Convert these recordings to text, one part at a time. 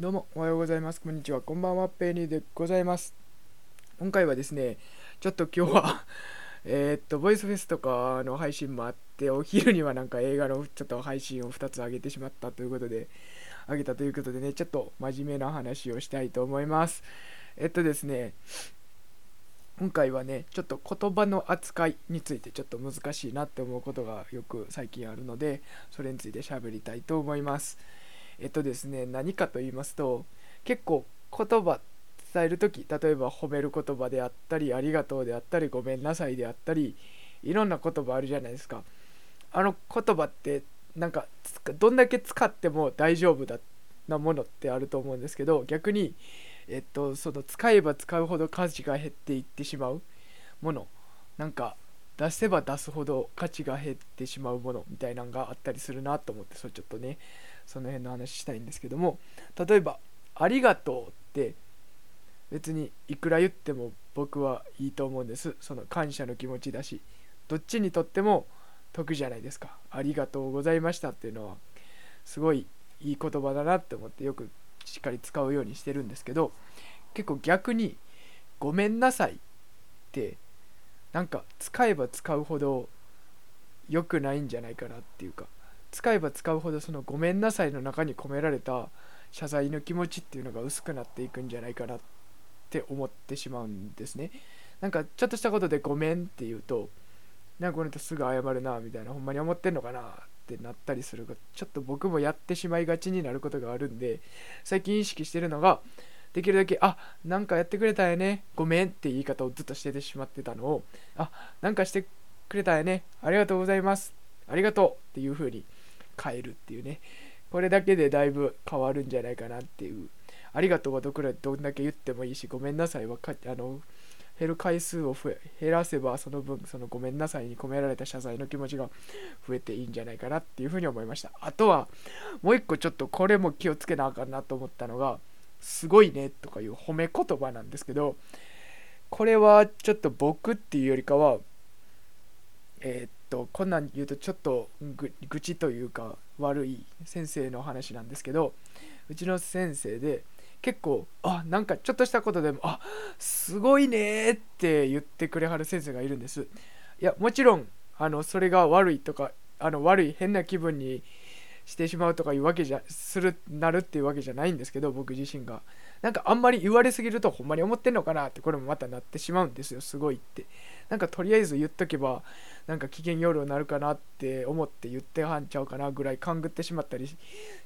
どうもおはようございます。こんにちは。こんばんはペニーでございます。今回はですねちょっと今日は えっとボイスフェスとかの配信もあってお昼にはなんか映画のちょっと配信を2つ上げてしまったということで上げたということでねちょっと真面目な話をしたいと思います。えっとですね今回はねちょっと言葉の扱いについてちょっと難しいなって思うことがよく最近あるのでそれについて喋りたいと思います。えっとですね何かと言いますと結構言葉伝える時例えば褒める言葉であったりありがとうであったりごめんなさいであったりいろんな言葉あるじゃないですか。あの言葉ってなんかどんだけ使っても大丈夫だなものってあると思うんですけど逆にえっとその使えば使うほど価値が減っていってしまうもの。なんか出せば出すほど価値が減ってしまうものみたいなのがあったりするなと思ってそれちょっとねその辺の話したいんですけども例えば「ありがとう」って別にいくら言っても僕はいいと思うんです。その感謝の気持ちだしどっちにとっても得じゃないですかありがとうございましたっていうのはすごいいい言葉だなって思ってよくしっかり使うようにしてるんですけど結構逆にごめんなさいってなんか使えば使うほど良くないんじゃないかなっていうか使えば使うほどそのごめんなさいの中に込められた謝罪の気持ちっていうのが薄くなっていくんじゃないかなって思ってしまうんですね。なんかちょっとしたことでごめんって言うとなんかこの人すぐ謝るなみたいなほんまに思ってんのかなってなったりするちょっと僕もやってしまいがちになることがあるんで最近意識してるのができるだけあなんかやってくれたよねごめんって言い方をずっとしててしまってたのをあなんかしてくれたよねありがとうございますありがとうっていう風に変えるっていうね。これだけでだいぶ変わるんじゃないかなっていう。ありがとうはどくらどんだけ言ってもいいしごめんなさいはかあの減る回数を増え減らせばその分そのごめんなさいに込められた謝罪の気持ちが増えていいんじゃないかなっていうふうに思いました。あとはもう一個ちょっとこれも気をつけなあかんなと思ったのがすごいねとかいう褒め言葉なんですけどこれはちょっと僕っていうよりかはえー、っとこんなん言うとちょっと愚痴というか悪い先生の話なんですけどうちの先生で結構あなんかちょっとしたことでもあすごいねって言ってくれはる先生がいるんです。いやもちろんあのそれが悪いとかあの悪い変な気分にしてしまうとかいうわけじゃするなるっていうわけじゃないんですけど僕自身が。なんかあんまり言われすぎるとほんまに思ってんのかなってこれもまたなってしまうんですよすごいって。なんかとりあえず言っとけばなんか機嫌夜になるかなって思って言ってはんちゃうかなぐらい勘ぐってしまったり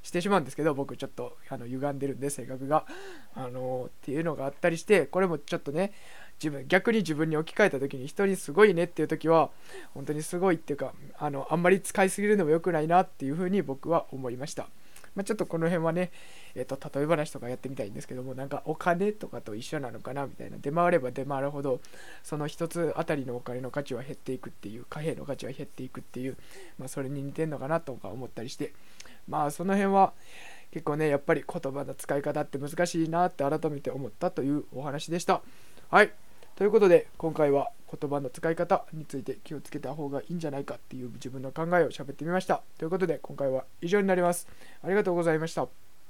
してしまうんですけど僕ちょっとあの歪んでるんで性格が。あのー、っていうのがあったりしてこれもちょっとね自分逆に自分に置き換えた時に人にすごいねっていう時は本当にすごいっていうかあのあんまり使いすぎるのも良くないなっていうふうに僕は思いました。まあ、ちょっとこの辺はね、えっ、ー、と、例え話とかやってみたいんですけども、なんかお金とかと一緒なのかなみたいな、出回れば出回るほど、その一つあたりのお金の価値は減っていくっていう、貨幣の価値は減っていくっていう、まあ、それに似てんのかなとか思ったりして、まあ、その辺は、結構ね、やっぱり言葉の使い方って難しいなって改めて思ったというお話でした。はい。ということで今回は言葉の使い方について気をつけた方がいいんじゃないかっていう自分の考えを喋ってみました。ということで今回は以上になります。ありがとうございました。